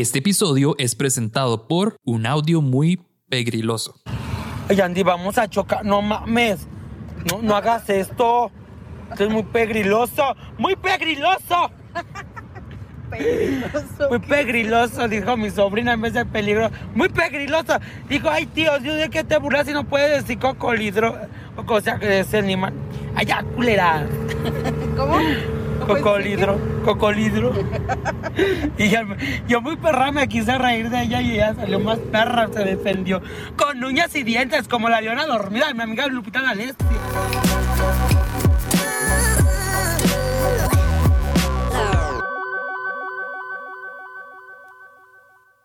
Este episodio es presentado por un audio muy pegriloso. Ay, Andy, vamos a chocar. No mames. No, no hagas esto. Esto es muy pegriloso. ¡Muy pegriloso! Peligroso. Muy pegriloso, dijo mi sobrina en vez de peligro. Muy pegriloso. Dijo, ay, tío, yo de que te burlas y no puedes decir cocoliedro. O o sea, que ese animal. Ay, ya, culera. ¿Cómo? ¿Cómo Cocolidro, cocolidro. y ya- yo muy perra me quise reír de ella y ella salió más perra, se defendió. Con uñas y dientes, como la leona dormida de mi amiga Lupita D'Alessio.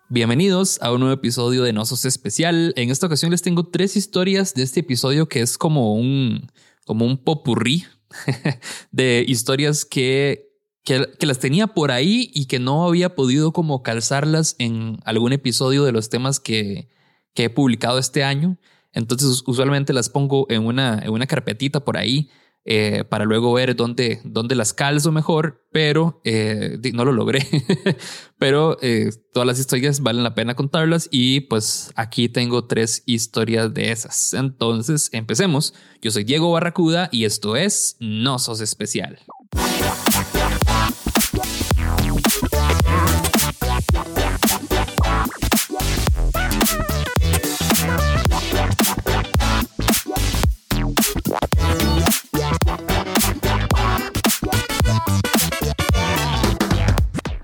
Bienvenidos a un nuevo episodio de Nosos Especial. En esta ocasión les tengo tres historias de este episodio que es como un, como un popurrí de historias que, que, las tenía por ahí y que no había podido como calzarlas en algún episodio de los temas que, que he publicado este año. Entonces usualmente las pongo en una, en una carpetita por ahí eh, para luego ver dónde, dónde las calzo mejor, pero eh, no lo logré. pero eh, todas las historias valen la pena contarlas y pues aquí tengo tres historias de esas. Entonces empecemos. Yo soy Diego Barracuda y esto es No Sos Especial.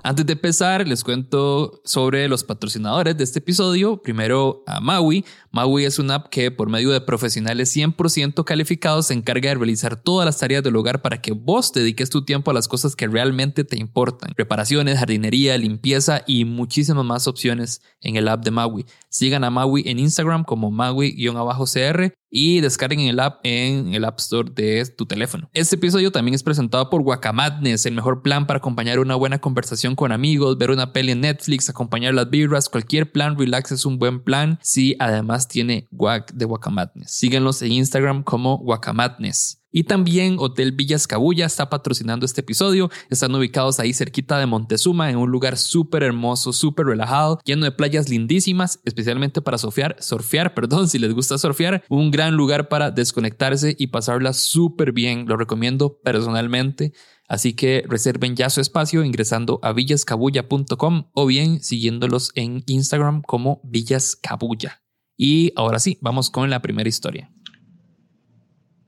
Antes de empezar, les cuento sobre los patrocinadores de este episodio. Primero a Maui. Maui es una app que por medio de profesionales 100% calificados se encarga de realizar todas las tareas del hogar para que vos dediques tu tiempo a las cosas que realmente te importan. Reparaciones, jardinería, limpieza y muchísimas más opciones en el app de Maui. Sigan a Maui en Instagram como Maui-cr y descarguen el app en el App Store de tu teléfono. Este episodio también es presentado por Guacamadness, el mejor plan para acompañar una buena conversación con amigos, ver una peli en Netflix, acompañar las birras, cualquier plan relax es un buen plan si además tiene guac de Guacamadness. Síguenlos en Instagram como Guacamadness. Y también Hotel Villas Cabuya está patrocinando este episodio. Están ubicados ahí cerquita de Montezuma, en un lugar súper hermoso, súper relajado, lleno de playas lindísimas, especialmente para surfear, surfear, perdón, si les gusta surfear. Un gran lugar para desconectarse y pasarla súper bien. Lo recomiendo personalmente. Así que reserven ya su espacio ingresando a villascabulla.com o bien siguiéndolos en Instagram como Villas Cabulla. Y ahora sí, vamos con la primera historia.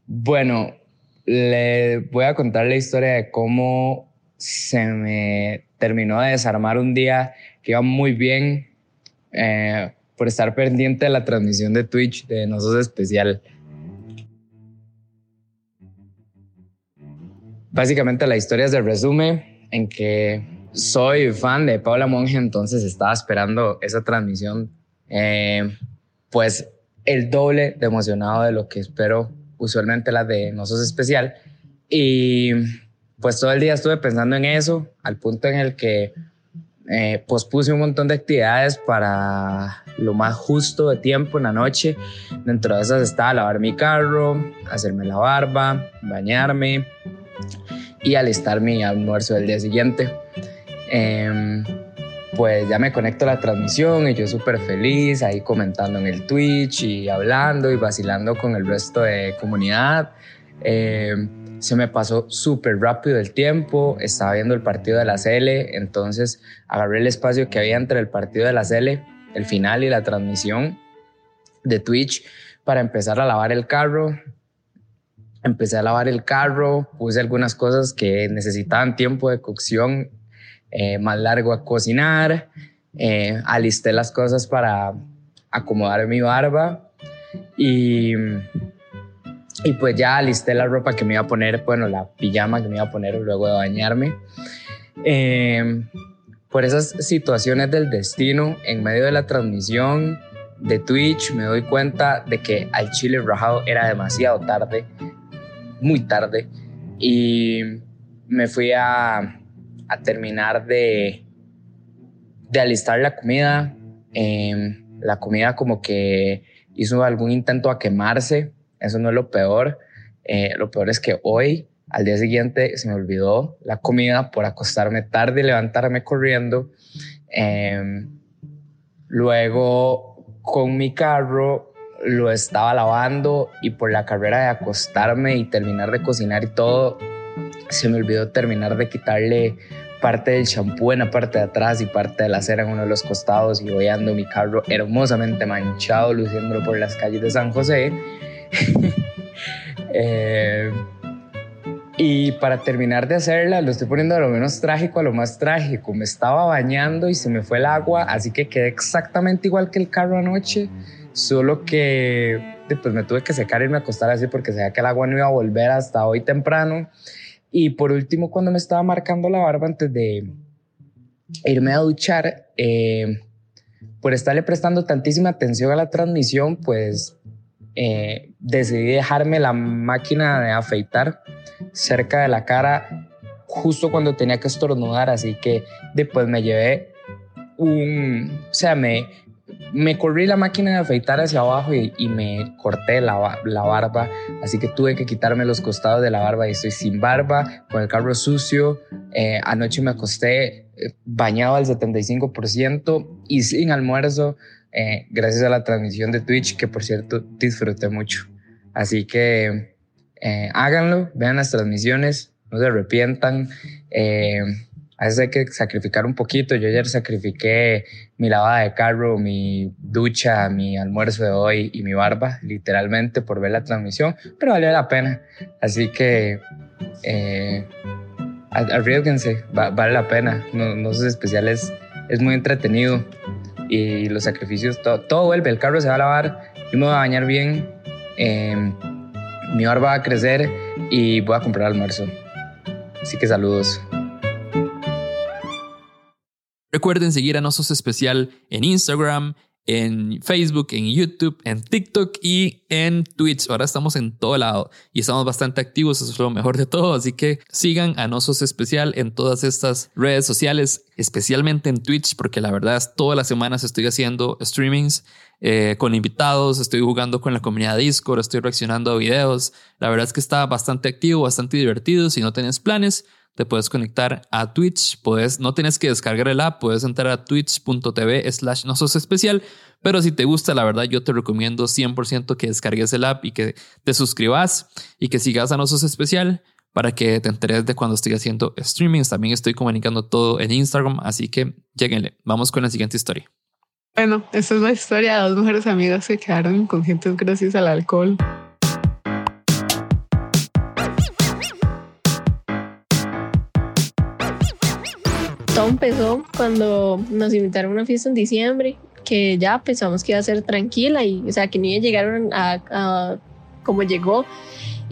Bueno, le voy a contar la historia de cómo se me terminó de desarmar un día que iba muy bien eh, por estar pendiente de la transmisión de Twitch de Nosotros Especial. Básicamente la historia es de resumen en que soy fan de Paula Monge, entonces estaba esperando esa transmisión, eh, pues el doble de emocionado de lo que espero usualmente las de No Sos Especial. Y pues todo el día estuve pensando en eso, al punto en el que eh, pospuse un montón de actividades para lo más justo de tiempo en la noche. Dentro de esas estaba lavar mi carro, hacerme la barba, bañarme y alistar mi almuerzo del día siguiente. Em, pues ya me conecto a la transmisión y yo súper feliz ahí comentando en el Twitch y hablando y vacilando con el resto de comunidad. Eh, se me pasó súper rápido el tiempo, estaba viendo el partido de la CL, entonces agarré el espacio que había entre el partido de la CL, el final y la transmisión de Twitch para empezar a lavar el carro. Empecé a lavar el carro, puse algunas cosas que necesitaban tiempo de cocción eh, más largo a cocinar, eh, alisté las cosas para acomodar mi barba y, y pues ya alisté la ropa que me iba a poner, bueno, la pijama que me iba a poner luego de bañarme. Eh, por esas situaciones del destino, en medio de la transmisión de Twitch, me doy cuenta de que al chile rajado era demasiado tarde, muy tarde, y me fui a, a terminar de, de alistar la comida. Eh, la comida como que hizo algún intento a quemarse, eso no es lo peor. Eh, lo peor es que hoy, al día siguiente, se me olvidó la comida por acostarme tarde y levantarme corriendo. Em, luego con mi carro lo estaba lavando y por la carrera de acostarme y terminar de cocinar y todo, se me olvidó terminar de quitarle parte del champú en la parte de atrás y parte de la cera en uno de los costados y voy mi carro hermosamente manchado, luciéndolo por las calles de San José. eh, y para terminar de hacerla, lo estoy poniendo de lo menos trágico a lo más trágico. Me estaba bañando y se me fue el agua, así que quedé exactamente igual que el carro anoche, solo que después me tuve que secar y me acostar así porque sabía que el agua no iba a volver hasta hoy temprano. Y por último, cuando me estaba marcando la barba antes de irme a duchar, eh, por estarle prestando tantísima atención a la transmisión, pues eh, decidí dejarme la máquina de afeitar cerca de la cara justo cuando tenía que estornudar, así que después me llevé un, o sea, me, me corrí la máquina de afeitar hacia abajo y, me corté la, barba, así que tuve que quitarme los costados de la barba y estoy sin barba, con el carro sucio. Eh, anoche me acosté eh, bañado al 75% y sin almuerzo, eh, gracias a la transmisión de Twitch, que por cierto disfruté mucho. Así que háganlo, vean las transmisiones, no se arrepientan a veces hay que sacrificar un poquito. Yo ayer sacrifiqué mi lavada de carro, mi ducha, mi almuerzo de hoy y mi barba, literalmente por ver la transmisión, pero valió la pena. Así que eh, arriesguense, vale la pena. No, no especiales, es muy entretenido y los sacrificios, todo, todo, vuelve. El carro se va a lavar, yo me voy a bañar bien, em, mi barba va a crecer y voy a comprar almuerzo. Así que saludos. Recuerden seguir a Nosos Especial en Instagram, en Facebook, en YouTube, en TikTok y en Twitch. Ahora estamos en todo lado y estamos bastante activos, eso es lo mejor de todo. Así que sigan a Nosos Especial en todas estas redes sociales, especialmente en Twitch, porque la verdad es todas las semanas estoy haciendo streamings eh, con invitados, estoy jugando con la comunidad Discord, estoy reaccionando a videos. La verdad es que está bastante activo, bastante divertido. Si no tienes planes, te puedes conectar a Twitch, puedes, no tienes que descargar el app, puedes entrar a twitch.tv slash no sos especial, pero si te gusta, la verdad yo te recomiendo 100% que descargues el app y que te suscribas y que sigas a no sos especial para que te enteres de cuando estoy haciendo streamings. También estoy comunicando todo en Instagram, así que lleguenle. Vamos con la siguiente historia. Bueno, esta es la historia de dos mujeres amigas que quedaron inconscientes gracias al alcohol. Todo empezó cuando nos invitaron a una fiesta en diciembre, que ya pensamos que iba a ser tranquila y, o sea, que ni llegaron a, como llegó.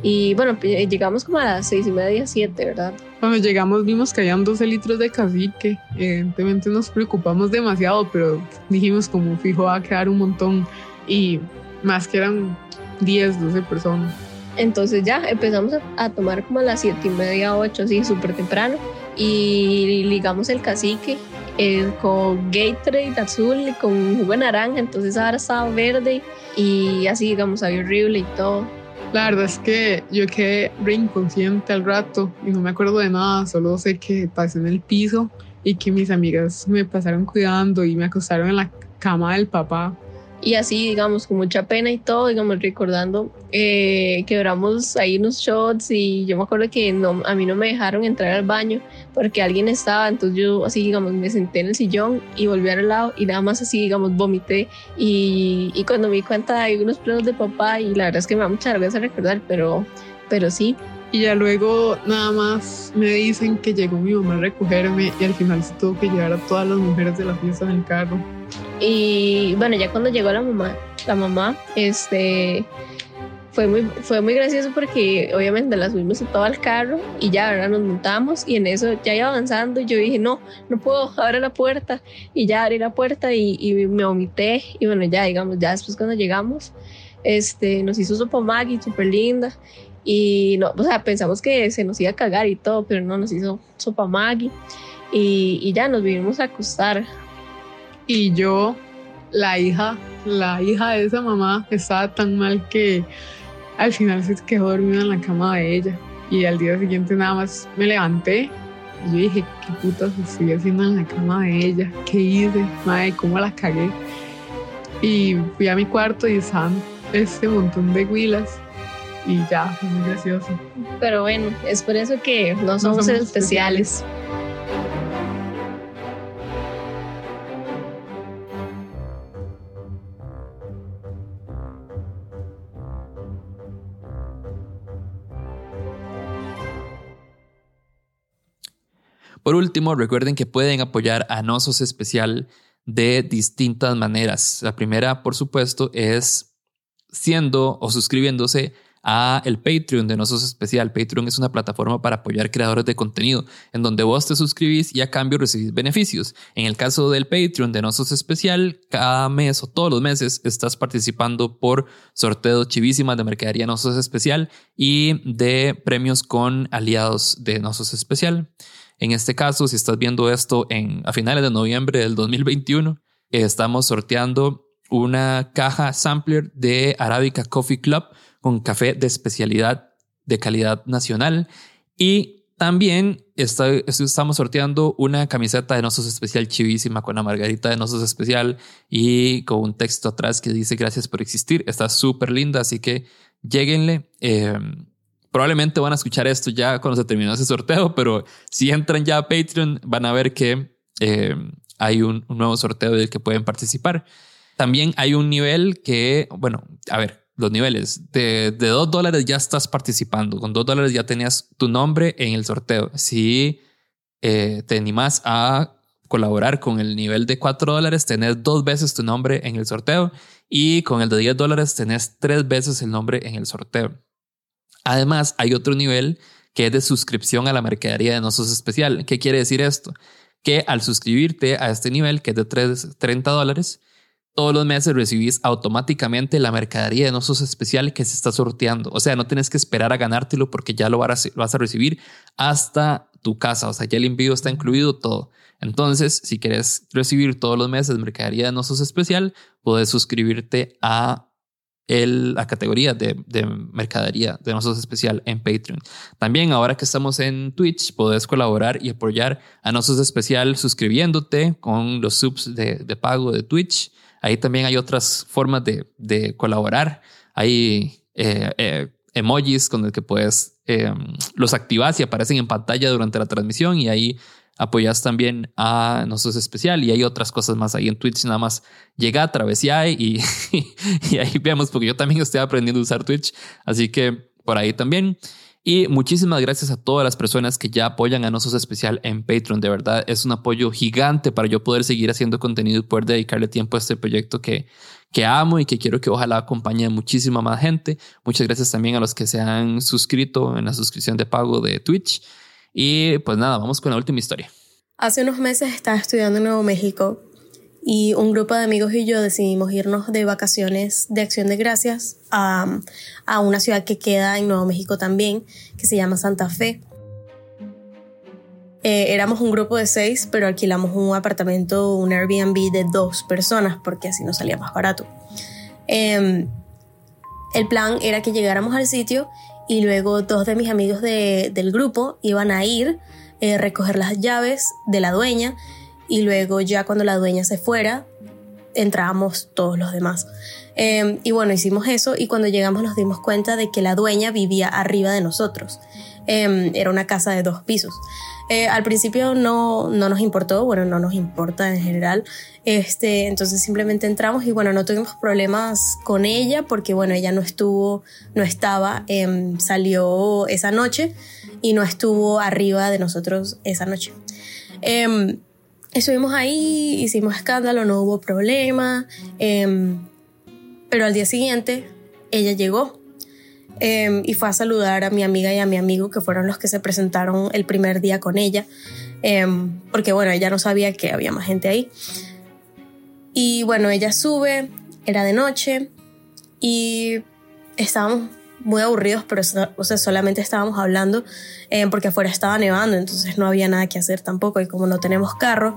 Y bueno, llegamos como a las seis y media, siete, ¿verdad? Cuando llegamos vimos que habían 12 litros de cacique. Evidentemente nos preocupamos demasiado, pero dijimos como fijo va a quedar un montón. Y más que eran 10, 12 personas. Entonces ya empezamos a, tomar como a las siete y media, ocho, así súper temprano y ligamos el cacique eh, con Gatorade azul y con jugo de naranja, entonces ahora estaba verde y así digamos había horrible y todo. La verdad es que yo quedé re inconsciente al rato y no me acuerdo de nada, solo sé que pasé en el piso y que mis amigas me pasaron cuidando y me acostaron en la cama del papá y así, digamos, con mucha pena y todo, digamos, recordando, eh, quebramos ahí unos shots y yo me acuerdo que no, a mí no me dejaron entrar al baño porque alguien estaba, entonces yo así, digamos, me senté en el sillón y volví al lado y nada más así, digamos, vomité y, y cuando me di cuenta hay unos plenos de papá y la verdad es que me da mucha vergüenza recordar, pero, pero sí. Y ya luego nada más me dicen que llegó mi mamá a recogerme y al final se tuvo que llevar a todas las mujeres de la fiesta en el carro. Y bueno, ya cuando llegó la mamá, la mamá, este, fue muy, fue muy gracioso porque obviamente la subimos todo al carro y ya, ahora nos montamos y en eso ya iba avanzando y yo dije, no, no puedo, abre la puerta. Y ya abrí la puerta y, y me vomité y bueno, ya digamos, ya después cuando llegamos, este, nos hizo sopa Maggie, súper linda y no, o sea, pensamos que se nos iba a cagar y todo, pero no, nos hizo sopa Maggie y, y ya nos vinimos a acostar. Y yo, la hija, la hija de esa mamá, estaba tan mal que al final se quedó dormida en la cama de ella. Y al día siguiente nada más me levanté Y yo dije, ¿qué putas estoy haciendo en la cama de ella? ¿Qué hice? Madre, ¿cómo la cagué? Y fui a mi cuarto y estaban este montón de huilas y ya, fue muy gracioso. Pero bueno, es por eso que no somos, somos especiales. Por último, recuerden que pueden apoyar a Nosos Especial de distintas maneras. La primera, por supuesto, es siendo o suscribiéndose a el Patreon de Nosos Especial. Patreon es una plataforma para apoyar creadores de contenido, en donde vos te suscribís y a cambio recibís beneficios. En el caso del Patreon de Nosos Especial, cada mes o todos los meses estás participando por sorteos chivísimas de mercadería Nosos Especial y de premios con aliados de Nosos Especial. En este caso, si estás viendo esto en, a finales de noviembre del 2021, eh, estamos sorteando una caja sampler de Arabica Coffee Club con café de especialidad de calidad nacional y también está, estamos sorteando una camiseta de Nosos Especial chivísima con la margarita de Nosos Especial y con un texto atrás que dice gracias por existir. Está súper linda, así que lleguenle. Eh, probablemente van a escuchar esto ya cuando se terminó ese sorteo, pero si entran ya a Patreon van a ver que eh, hay un, nuevo sorteo del que pueden participar. También hay un nivel que, bueno, a ver, los niveles de, de dos dólares ya estás participando. Con dos dólares ya tenías tu nombre en el sorteo. Si eh, te animas a colaborar con el nivel de cuatro dólares, tenés dos veces tu nombre en el sorteo y con el de 10 dólares tenés tres veces el nombre en el sorteo. Además, hay otro nivel que es de suscripción a la mercadería de Nosos Especial. ¿Qué quiere decir esto? Que al suscribirte a este nivel, que es de 3, 30 dólares, todos los meses recibís automáticamente la mercadería de Nosos Especial que se está sorteando. O sea, no tienes que esperar a ganártelo porque ya lo vas a, recibir hasta tu casa. O sea, ya el envío está incluido todo. Entonces, si quieres recibir todos los meses mercadería de Nosos Especial, puedes suscribirte a la categoría de, de, mercadería de Nosos Especial en Patreon. También ahora que estamos en Twitch, puedes colaborar y apoyar a Nosos Especial suscribiéndote con los subs de, pago de Twitch. Ahí también hay otras formas de, de colaborar. Hay eh, eh, emojis con el que puedes, eh, los activas y aparecen en pantalla durante la transmisión y ahí apoyas también a Nosos Especial y hay otras cosas más ahí en Twitch. Nada más llega a Travesía y, y ahí vemos, porque yo también estoy aprendiendo a usar Twitch. Así que por ahí también. Y muchísimas gracias a todas las personas que ya apoyan a Nosos Especial en Patreon. De verdad, es un apoyo gigante para yo poder seguir haciendo contenido y poder dedicarle tiempo a este proyecto que, que amo y que quiero que ojalá acompañe a muchísima más gente. Muchas gracias también a los que se han suscrito en la suscripción de pago de Twitch. Y pues nada, vamos con la última historia. Hace unos meses estaba estudiando en Nuevo México y un grupo de amigos y yo decidimos irnos de vacaciones de acción de gracias a, a una ciudad que queda en Nuevo México también, que se llama Santa Fe. Eh, éramos un grupo de seis, pero alquilamos un apartamento, un Airbnb de dos personas, porque así nos salía más barato. Eh, el plan era que llegáramos al sitio y luego dos de mis amigos de, del grupo iban a ir eh, recoger las llaves de la dueña y luego ya cuando la dueña se fuera entrábamos todos los demás. Eh, y bueno, hicimos eso y cuando llegamos nos dimos cuenta de que la dueña vivía arriba de nosotros. Eh, era una casa de dos pisos. Eh, al principio no, no nos importó, bueno, no nos importa en general. Este, entonces simplemente entramos y bueno, no tuvimos problemas con ella porque bueno, ella no estuvo, no estaba, em, salió esa noche y no estuvo arriba de nosotros esa noche. Em, estuvimos ahí, hicimos escándalo, no hubo problema, em, pero al día siguiente ella llegó eh, y fue a saludar a mi amiga y a mi amigo, que fueron los que se presentaron el primer día con ella, eh, porque bueno, ella no sabía que había más gente ahí. Y bueno, ella sube, era de noche y estábamos muy aburridos, pero o sea, solamente estábamos hablando eh, porque afuera estaba nevando, entonces no había nada que hacer tampoco. Y como no tenemos carro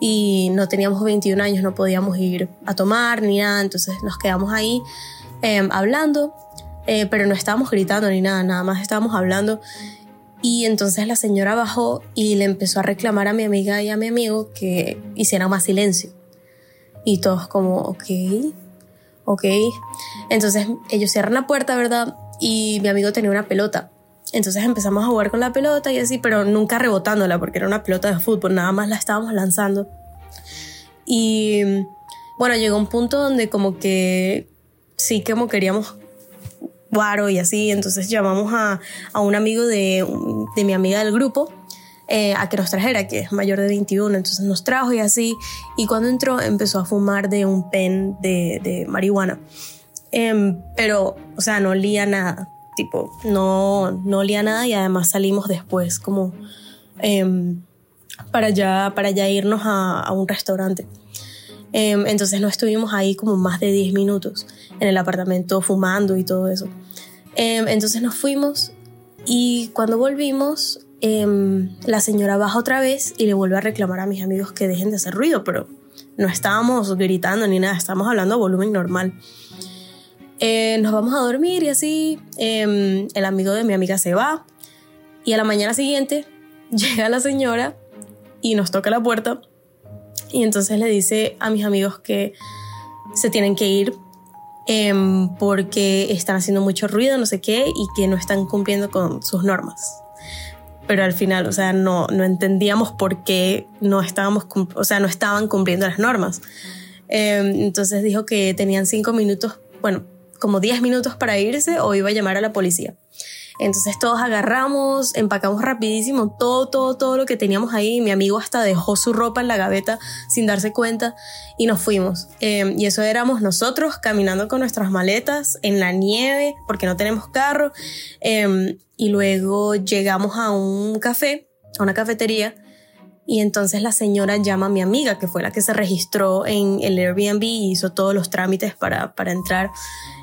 y no teníamos 21 años, no podíamos ir a tomar ni nada, entonces nos quedamos ahí eh, hablando eh, pero no estábamos gritando ni nada, nada más estábamos hablando. Y entonces la señora bajó y le empezó a reclamar a mi amiga y a mi amigo que hicieran más silencio. Y todos como, ok, ok. Entonces ellos cierran la puerta, ¿verdad? Y mi amigo tenía una pelota. Entonces empezamos a jugar con la pelota y así, pero nunca rebotándola porque era una pelota de fútbol, nada más la estábamos lanzando. Y bueno, llegó un punto donde como que sí, como queríamos guaro y así, entonces llamamos a, un amigo de, mi amiga del grupo eh, a que nos trajera, que es mayor de 21, entonces nos trajo y así, y cuando entró empezó a fumar de un pen de marihuana, em, pero, o sea, no olía nada, tipo, no, no olía nada y además salimos después como em, para, ya, para ya irnos a, un restaurante. Em, entonces no estuvimos ahí como más de 10 minutos en el apartamento fumando y todo eso. entonces nos fuimos y cuando volvimos la señora baja otra vez y le vuelve a reclamar a mis amigos que dejen de hacer ruido, pero no estábamos gritando ni nada, estábamos hablando a volumen normal. Eh, nos vamos a dormir y así em, el amigo de mi amiga se va. Y a la mañana siguiente llega la señora y nos toca la puerta. Y entonces le dice a mis amigos que se tienen que ir em, porque están haciendo mucho ruido, no sé qué, y que no están cumpliendo con sus normas. Pero al final, o sea, no, no entendíamos por qué no estábamos, o sea, no estaban cumpliendo las normas. Em, entonces dijo que tenían cinco minutos, bueno, como diez minutos para irse o iba a llamar a la policía. Entonces todos agarramos, empacamos rapidísimo todo, todo, todo lo que teníamos ahí. Mi amigo hasta dejó su ropa en la gaveta sin darse cuenta y nos fuimos. Em, y eso éramos nosotros caminando con nuestras maletas en la nieve porque no tenemos carro. Em, y luego llegamos a un café, a una cafetería. Y entonces la señora llama a mi amiga, que fue la que se registró en el Airbnb y hizo todos los trámites para, para entrar.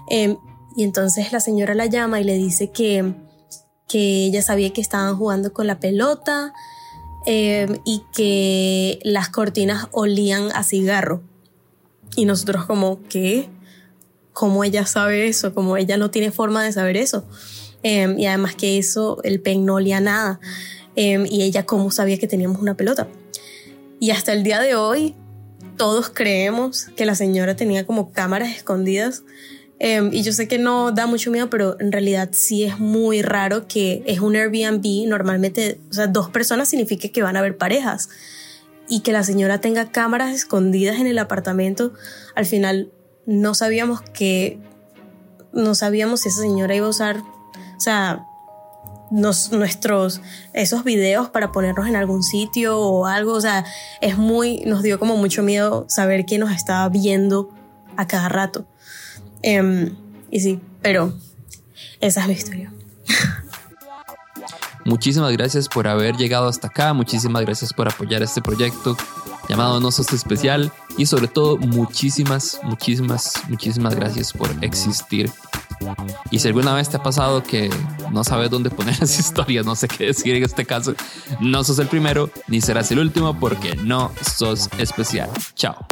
Em, y entonces la señora la llama y le dice que, que ella sabía que estaban jugando con la pelota eh, y que las cortinas olían a cigarro. Y nosotros como, ¿qué? ¿Cómo ella sabe eso? Como ella no tiene forma de saber eso. Eh, y además que eso, el pen no olía nada. Y ella cómo sabía que teníamos una pelota. Y hasta el día de hoy, todos creemos que la señora tenía como cámaras escondidas Em, y yo sé que no da mucho miedo, pero en realidad sí es muy raro que es un Airbnb. Normalmente, o sea, dos personas significa que van a haber parejas. Y que la señora tenga cámaras escondidas en el apartamento, al final no sabíamos que. No sabíamos si esa señora iba a usar. O sea, nos, nuestros esos videos para ponernos en algún sitio o algo, o sea, es muy nos dio como mucho miedo saber que nos estaba viendo a cada rato. Em, y sí, pero esa es la historia. Muchísimas gracias por haber llegado hasta acá, muchísimas gracias por apoyar este proyecto llamado No Sos Especial y sobre todo muchísimas, muchísimas, muchísimas gracias por existir. Y si alguna vez te ha pasado que no sabes dónde poner esa historia, no sé qué decir en este caso, no sos el primero ni serás el último porque no sos especial. Chao.